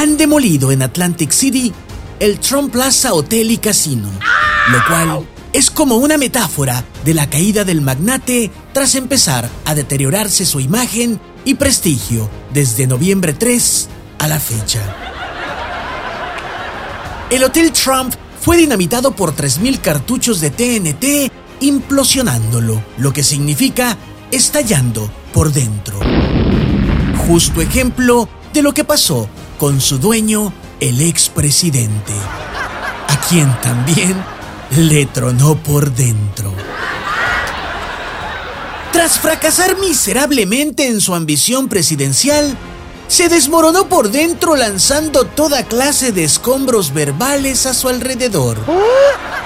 han demolido en Atlantic City el Trump Plaza Hotel y Casino, lo cual es como una metáfora de la caída del magnate tras empezar a deteriorarse su imagen y prestigio desde noviembre 3 a la fecha. El Hotel Trump fue dinamitado por 3.000 cartuchos de TNT implosionándolo, lo que significa estallando por dentro. Justo ejemplo de lo que pasó con su dueño, el expresidente, a quien también le tronó por dentro. Tras fracasar miserablemente en su ambición presidencial, se desmoronó por dentro lanzando toda clase de escombros verbales a su alrededor,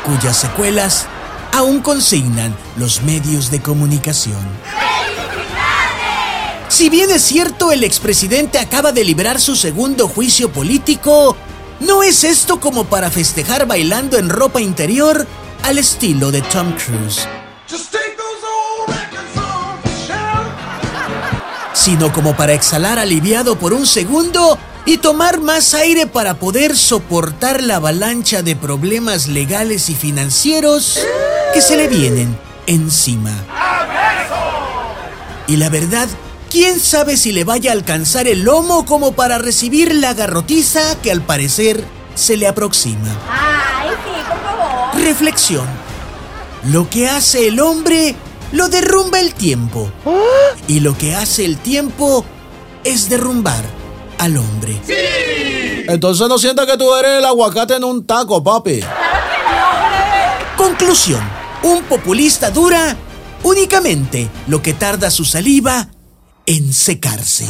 cuyas secuelas aún consignan los medios de comunicación. Si bien es cierto el expresidente acaba de librar su segundo juicio político, no es esto como para festejar bailando en ropa interior al estilo de Tom Cruise. Sino como para exhalar aliviado por un segundo y tomar más aire para poder soportar la avalancha de problemas legales y financieros que se le vienen encima. Y la verdad, quién sabe si le vaya a alcanzar el lomo como para recibir la garrotiza que al parecer se le aproxima. Ay, sí, por favor. Reflexión. Lo que hace el hombre lo derrumba el tiempo. Y lo que hace el tiempo es derrumbar al hombre. Entonces no sientas que tú eres el aguacate en un taco, papi. Conclusión. Un populista dura únicamente lo que tarda su saliva en secarse.